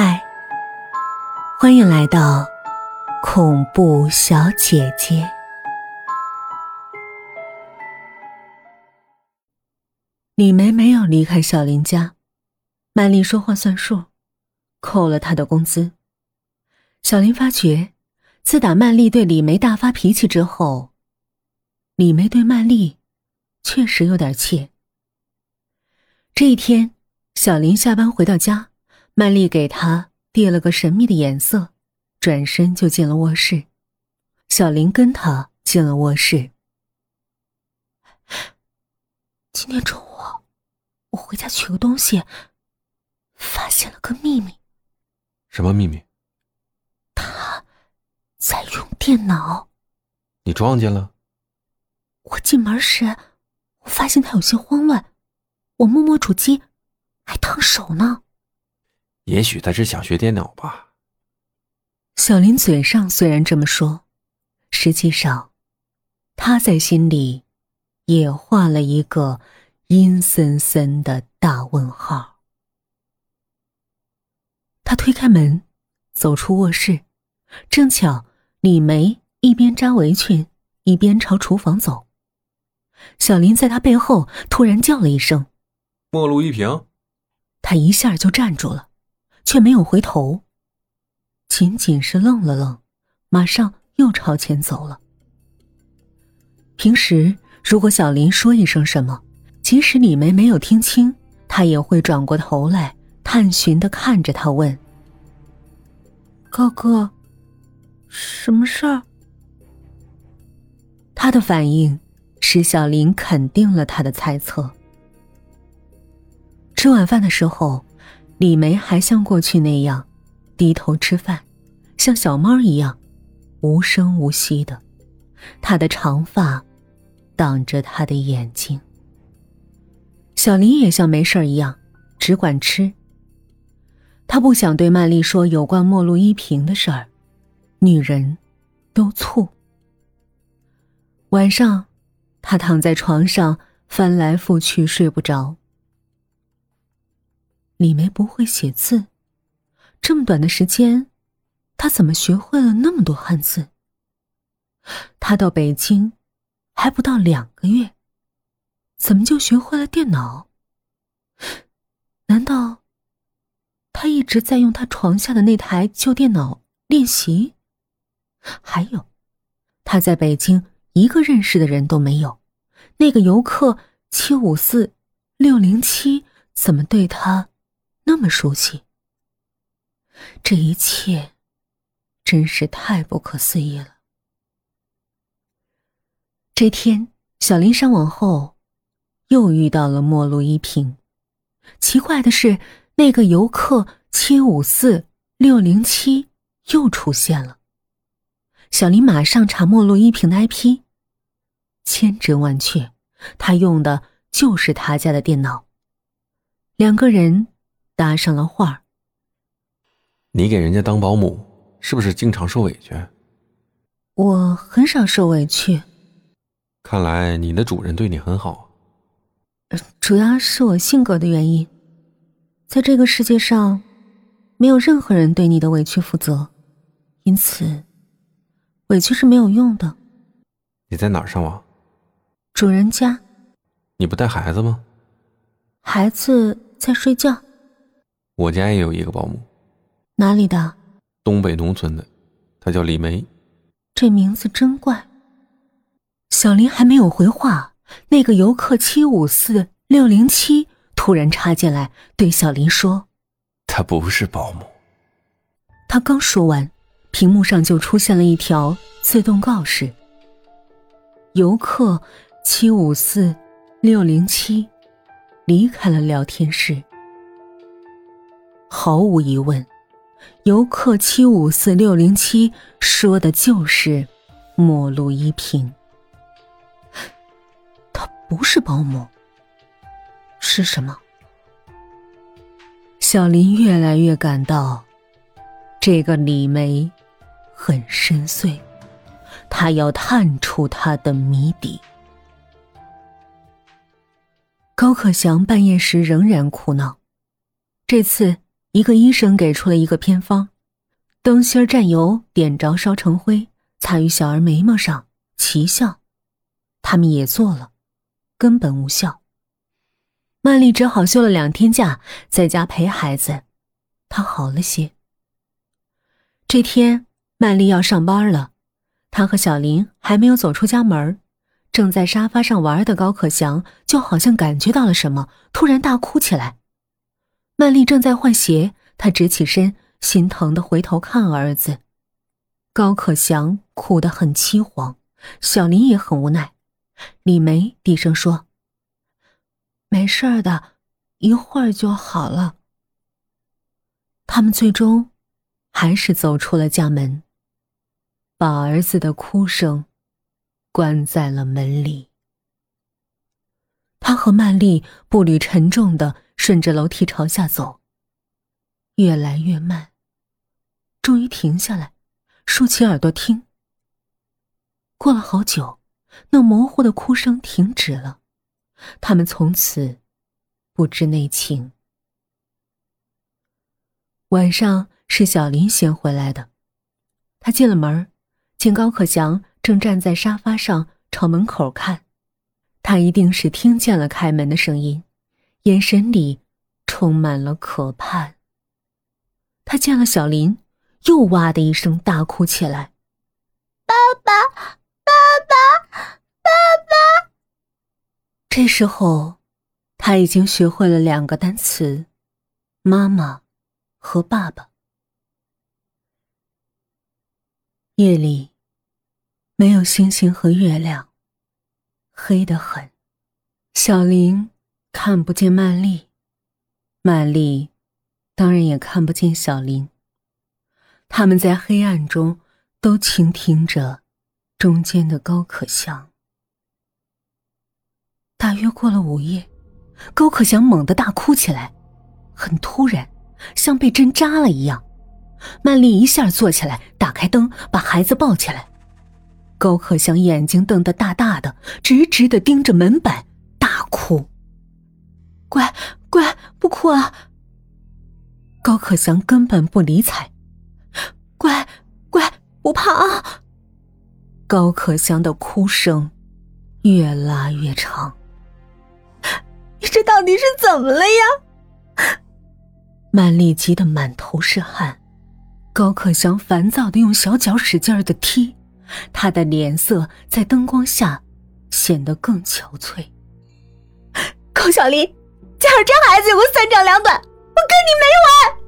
嗨，欢迎来到恐怖小姐姐。李梅没有离开小林家，曼丽说话算数，扣了她的工资。小林发觉，自打曼丽对李梅大发脾气之后，李梅对曼丽确实有点怯。这一天，小林下班回到家。曼丽给他递了个神秘的眼色，转身就进了卧室。小林跟他进了卧室。今天中午，我回家取个东西，发现了个秘密。什么秘密？他在用电脑。你撞见了？我进门时，我发现他有些慌乱。我摸摸主机，还烫手呢。也许他是想学电脑吧。小林嘴上虽然这么说，实际上，他在心里也画了一个阴森森的大问号。他推开门，走出卧室，正巧李梅一边扎围裙，一边朝厨房走。小林在他背后突然叫了一声：“陌路一平。”他一下就站住了。却没有回头，仅仅是愣了愣，马上又朝前走了。平时如果小林说一声什么，即使李梅没有听清，他也会转过头来探寻的看着他问：“哥哥，什么事儿？”他的反应使小林肯定了他的猜测。吃晚饭的时候。李梅还像过去那样低头吃饭，像小猫一样无声无息的。她的长发挡着她的眼睛。小林也像没事一样，只管吃。他不想对曼丽说有关陌路依萍的事儿，女人都醋。晚上，他躺在床上翻来覆去睡不着。李梅不会写字，这么短的时间，她怎么学会了那么多汉字？她到北京还不到两个月，怎么就学会了电脑？难道她一直在用她床下的那台旧电脑练习？还有，她在北京一个认识的人都没有，那个游客七五四六零七怎么对她？那么熟悉，这一切真是太不可思议了。这天，小林上网后，又遇到了陌路一平。奇怪的是，那个游客七五四六零七又出现了。小林马上查陌路一平的 IP，千真万确，他用的就是他家的电脑。两个人。搭上了话你给人家当保姆，是不是经常受委屈？我很少受委屈。看来你的主人对你很好。主要是我性格的原因，在这个世界上，没有任何人对你的委屈负责，因此，委屈是没有用的。你在哪儿上网？主人家。你不带孩子吗？孩子在睡觉。我家也有一个保姆，哪里的？东北农村的，她叫李梅。这名字真怪。小林还没有回话，那个游客七五四六零七突然插进来，对小林说：“她不是保姆。”他刚说完，屏幕上就出现了一条自动告示：“游客七五四六零七离开了聊天室。”毫无疑问，游客七五四六零七说的就是陌路依萍。她不是保姆，是什么？小林越来越感到，这个李梅很深邃，他要探出她的谜底。高可祥半夜时仍然哭闹，这次。一个医生给出了一个偏方：灯芯蘸油，点着烧成灰，擦于小儿眉毛上，奇效。他们也做了，根本无效。曼丽只好休了两天假，在家陪孩子。她好了些。这天，曼丽要上班了，她和小林还没有走出家门，正在沙发上玩的高可祥就好像感觉到了什么，突然大哭起来。曼丽正在换鞋，她直起身，心疼的回头看儿子。高可祥哭得很凄惶，小林也很无奈。李梅低声说：“没事的，一会儿就好了。”他们最终还是走出了家门，把儿子的哭声关在了门里。他和曼丽步履沉重的顺着楼梯朝下走，越来越慢，终于停下来，竖起耳朵听。过了好久，那模糊的哭声停止了，他们从此不知内情。晚上是小林先回来的，他进了门，见高可祥正站在沙发上朝门口看，他一定是听见了开门的声音，眼神里充满了可盼。他见了小林，又哇的一声大哭起来：“爸爸，爸爸，爸爸！”这时候，他已经学会了两个单词：妈妈。和爸爸。夜里没有星星和月亮，黑得很。小林看不见曼丽，曼丽当然也看不见小林。他们在黑暗中都倾听着中间的高可香。大约过了午夜，高可祥猛地大哭起来，很突然。像被针扎了一样，曼丽一下坐起来，打开灯，把孩子抱起来。高可祥眼睛瞪得大大的，直直的盯着门板，大哭：“乖乖，不哭啊！”高可祥根本不理睬：“乖乖，不怕啊！”高可祥的哭声越拉越长。你这到底是怎么了呀？曼丽急得满头是汗，高可祥烦躁的用小脚使劲的踢，他的脸色在灯光下显得更憔悴。高小林，假如这孩子有个三长两短，我跟你没完！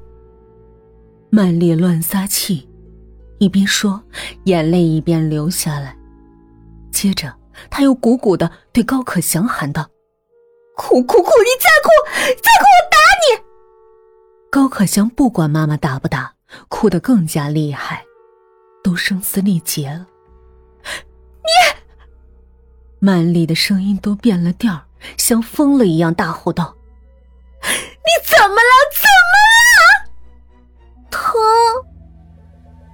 曼丽乱撒气，一边说，眼泪一边流下来。接着，他又鼓鼓的对高可祥喊道：“哭哭哭！你再哭，再哭，我打你！”高可祥不管妈妈打不打，哭得更加厉害，都声嘶力竭了。你，曼丽的声音都变了调，像疯了一样大吼道：“你怎么了？怎么了？疼！”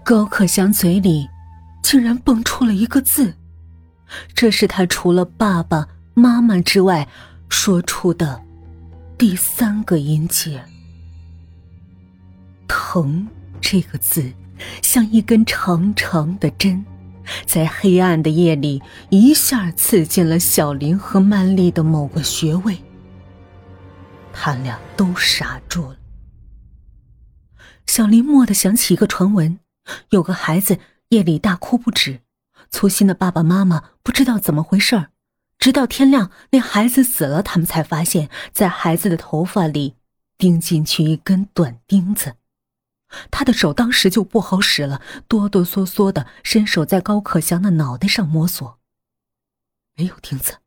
高可香嘴里竟然蹦出了一个字，这是他除了爸爸妈妈之外说出的第三个音节。疼这个字，像一根长长的针，在黑暗的夜里一下刺进了小林和曼丽的某个穴位。他俩都傻住了。小林蓦地想起一个传闻：有个孩子夜里大哭不止，粗心的爸爸妈妈不知道怎么回事儿，直到天亮，那孩子死了，他们才发现，在孩子的头发里钉进去一根短钉子。他的手当时就不好使了，哆哆嗦嗦的伸手在高可祥的脑袋上摸索，没有钉子。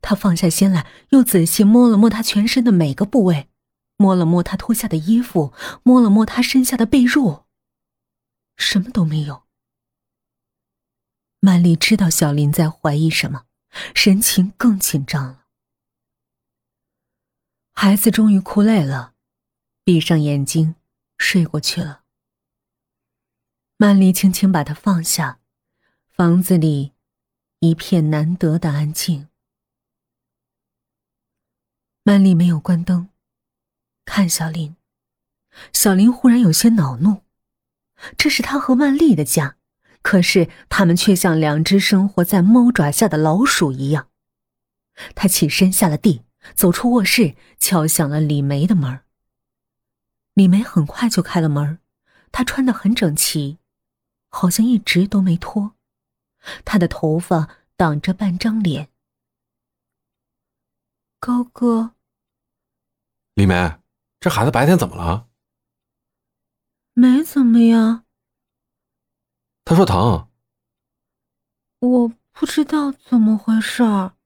他放下心来，又仔细摸了摸他全身的每个部位，摸了摸他脱下的衣服，摸了摸他身下的被褥，什么都没有。曼丽知道小林在怀疑什么，神情更紧张了。孩子终于哭累了，闭上眼睛。睡过去了。曼丽轻轻把他放下，房子里一片难得的安静。曼丽没有关灯，看小林，小林忽然有些恼怒，这是他和万丽的家，可是他们却像两只生活在猫爪下的老鼠一样。他起身下了地，走出卧室，敲响了李梅的门。李梅很快就开了门，她穿得很整齐，好像一直都没脱，她的头发挡着半张脸。高哥，李梅，这孩子白天怎么了？没怎么呀。他说疼。我不知道怎么回事儿。